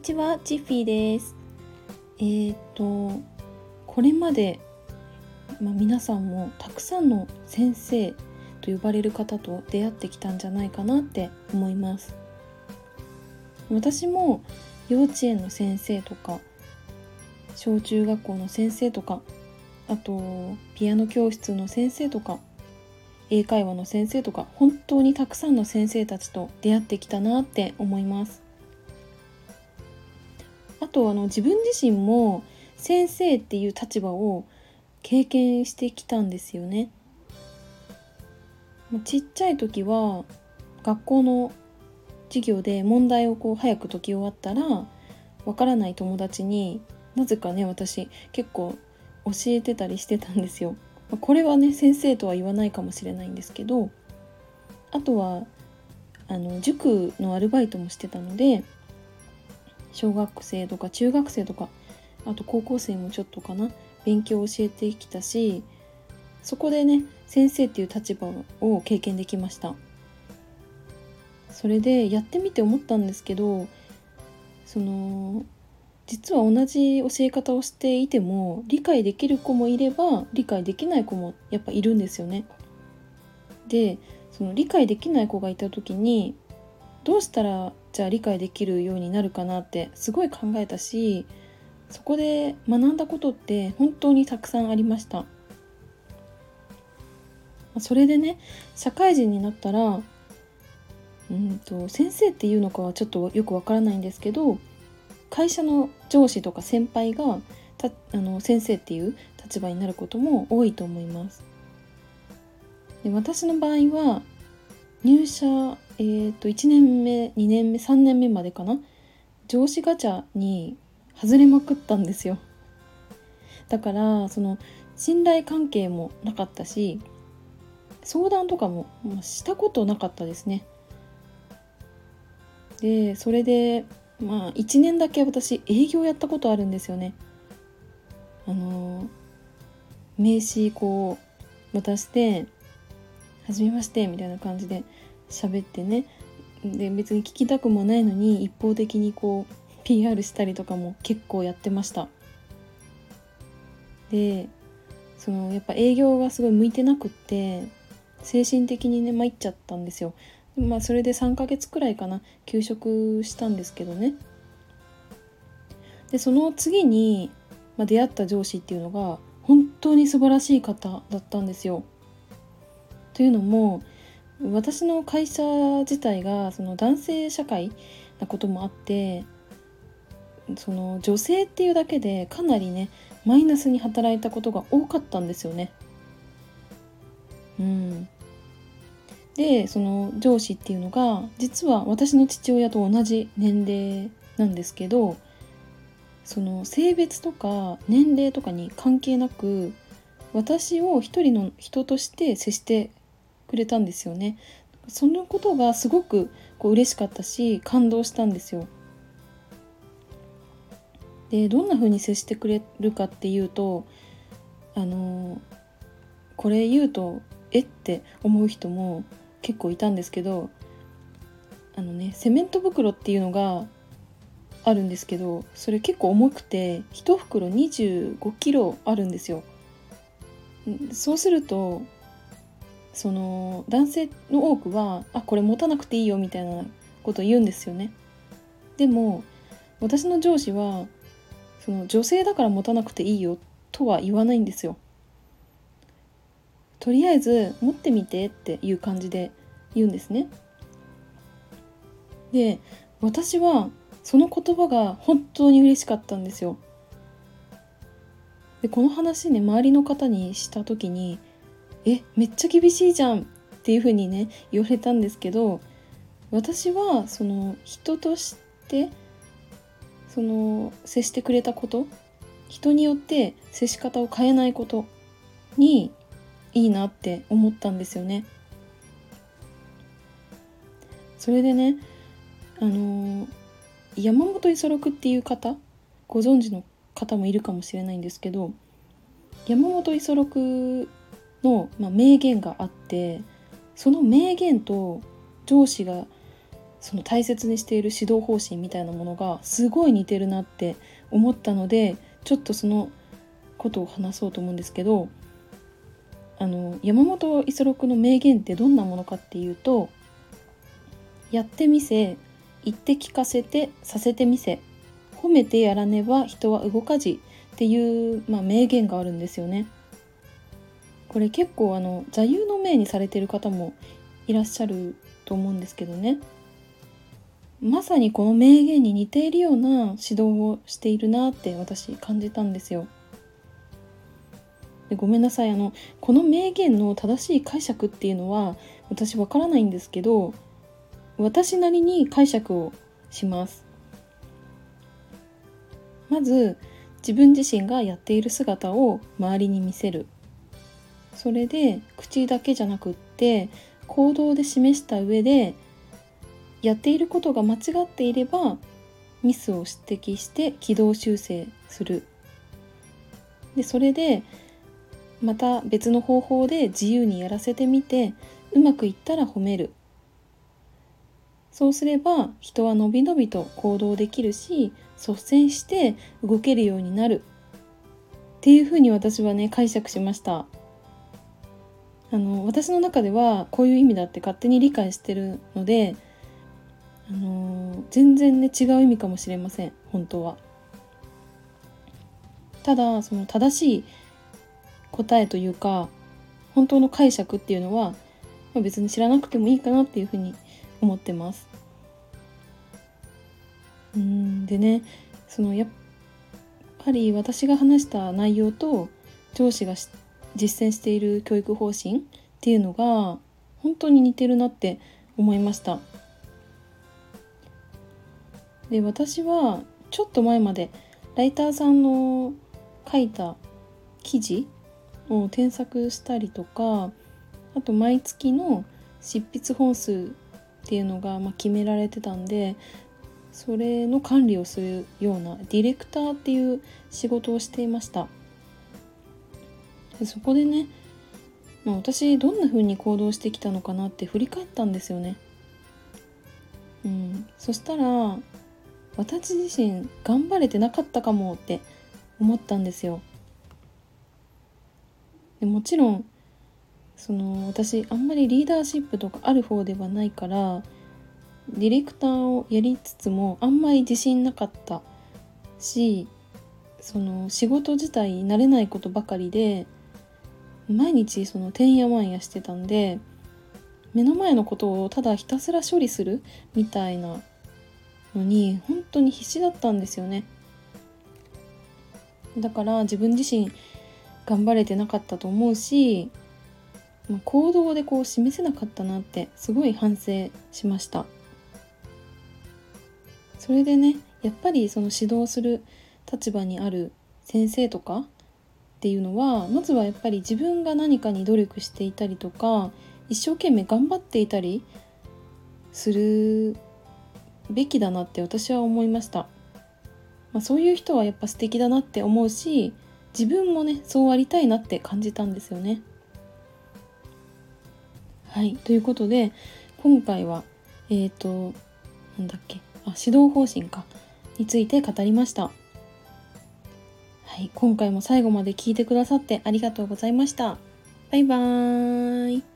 ちは、ジッフィーです。えー、と、これまで、まあ、皆さんもたくさんの先生と呼ばれる方と出会ってきたんじゃないかなって思います。私も幼稚園の先生とか、小中学校の先生とか、あとピアノ教室の先生とか、英会話の先生とか本当にたくさんの先生たちと出会ってきたなって思いますあとあの自分自身も先生っていう立場を経験してきたんですよね。ちっちゃい時は学校の授業で問題をこう早く解き終わったらわからない友達になぜかね私結構教えてたりしてたんですよ。これはね先生とは言わないかもしれないんですけどあとはあの塾のアルバイトもしてたので小学生とか中学生とかあと高校生もちょっとかな勉強を教えてきたしそこでね先生っていう立場を経験できましたそれでやってみて思ったんですけどその実は同じ教え方をしていても理解できる子もいれば理解できない子もやっぱいるんですよね。でその理解できない子がいた時にどうしたらじゃあ理解できるようになるかなってすごい考えたしそこで学んだことって本当にたくさんありました。それでね社会人になったらうんと先生っていうのかはちょっとよくわからないんですけど会社の上司とか先輩がたあの先生っていう立場になることも多いと思います。で私の場合は入社、えーと、1年目2年目3年目までかな？上司ガチャに外れまくったんですよ。だからその信頼関係もなかったし相談とかもしたことなかったですね。でそれでまあ1年だけ私営業やったことあるんですよね。あの名刺こう渡して「はじめまして」みたいな感じで喋ってねで別に聞きたくもないのに一方的にこう PR したりとかも結構やってました。でそのやっぱ営業がすごい向いてなくって精神的にね参っちゃったんですよ。まあそれで3ヶ月くらいかな休職したんですけどねでその次に、まあ、出会った上司っていうのが本当に素晴らしい方だったんですよ。というのも私の会社自体がその男性社会なこともあってその女性っていうだけでかなりねマイナスに働いたことが多かったんですよね。うん、でその上司っていうのが実は私の父親と同じ年齢なんですけどその性別とか年齢とかに関係なく私を一人の人として接してくれたんですよね。そのことがすごくこう嬉しかったし感動したんですよ。でどんな風に接してくれるかっていうとあのこれ言うとえって思う人も結構いたんですけどあのねセメント袋っていうのがあるんですけどそれ結構重くて1袋2 5キロあるんですよ。そうするとその男性の多くは「あこれ持たなくていいよ」みたいなことを言うんですよね。でも私の上司はその女性だから持たなくていいよとは言わないんですよ。とりあえず持ってみてっていう感じで言うんですね。で私はその言葉が本当に嬉しかったんですよ。でこの話ね周りの方にした時に「えめっちゃ厳しいじゃん」っていう風にね言われたんですけど私はその人としてその接してくれたこと人によって接し方を変えないことにいいなって思ったんですよね。それでねあの山本五十六っていう方ご存知の方もいるかもしれないんですけど山本五十六の、まあ、名言があってその名言と上司がその大切にしている指導方針みたいなものがすごい似てるなって思ったのでちょっとそのことを話そうと思うんですけどあの山本五十六の名言ってどんなものかっていうと「やってみせ言って聞かせてさせてみせ褒めてやらねば人は動かじ」っていう、まあ、名言があるんですよね。これ結構あの座右の銘にされてる方もいらっしゃると思うんですけどねまさにこの名言に似ているような指導をしているなって私感じたんですよ。でごめんなさいあのこの名言の正しい解釈っていうのは私わからないんですけど私なりに解釈をします。まず自分自身がやっている姿を周りに見せるそれで口だけじゃなくって行動で示した上でやっていることが間違っていればミスを指摘して軌道修正する。でそれでまた別の方法で自由にやらせてみてうまくいったら褒める。そうすれば人はのびのびと行動できるし率先して動けるようになる。っていうふうに私はね解釈しました。あの私の中ではこういう意味だって勝手に理解してるのであの全然ね違う意味かもしれません本当は。ただその正しい答えというか本当の解釈っていうのは、別に知らなくてもいいかなっていうふうに思ってます。うんでねそのやっぱり私が話した内容と上司が知っ実践している教育方針っていうのが本当に似てるなって思いました。で私はちょっと前までライターさんの書いた記事を添削したりとかあと毎月の執筆本数っていうのがま決められてたんでそれの管理をするようなディレクターっていう仕事をしていました。でそこでね、まあ、私どんな風に行動してきたのかなって振り返ったんですよねうんそしたら私自身頑張れてなかったかもって思ったんですよ。でもちろんその私あんまりリーダーシップとかある方ではないからディレクターをやりつつもあんまり自信なかったしその仕事自体慣れないことばかりで毎日そのてんやわんやしてたんで目の前のことをただひたすら処理するみたいなのに本当に必死だったんですよね。だから自分自身頑張れてなかったと思うし、まあ、行動でこう示せなかったなってすごい反省しました。それでねやっぱりその指導する立場にある先生とかっていうのはまずはやっぱり自分が何かに努力していたりとか一生懸命頑張っていたりするべきだなって私は思いました、まあ、そういう人はやっぱ素敵だなって思うし自分もねそうありたいなって感じたんですよね。はいということで今回はえっ、ー、となんだっけあ指導方針かについて語りました。はい今回も最後まで聞いてくださってありがとうございました。バイバーイ。